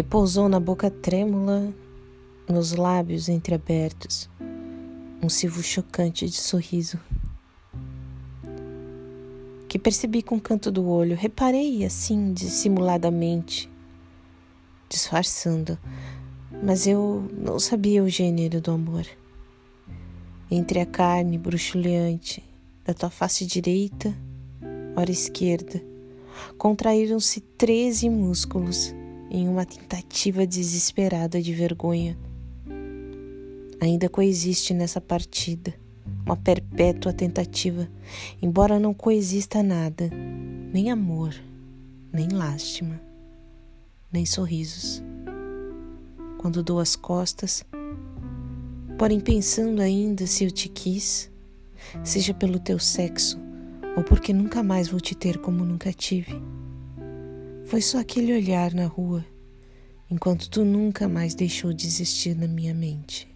Repousou na boca trêmula, nos lábios entreabertos, um silvo chocante de sorriso. Que percebi com o canto do olho, reparei assim, dissimuladamente, disfarçando, mas eu não sabia o gênero do amor. Entre a carne bruxuleante da tua face direita, hora esquerda, contraíram-se treze músculos em uma tentativa desesperada de vergonha. Ainda coexiste nessa partida uma perpétua tentativa, embora não coexista nada, nem amor, nem lástima, nem sorrisos. Quando dou as costas, porém pensando ainda se eu te quis, seja pelo teu sexo ou porque nunca mais vou te ter como nunca tive. Foi só aquele olhar na rua, enquanto tu nunca mais deixou de existir na minha mente.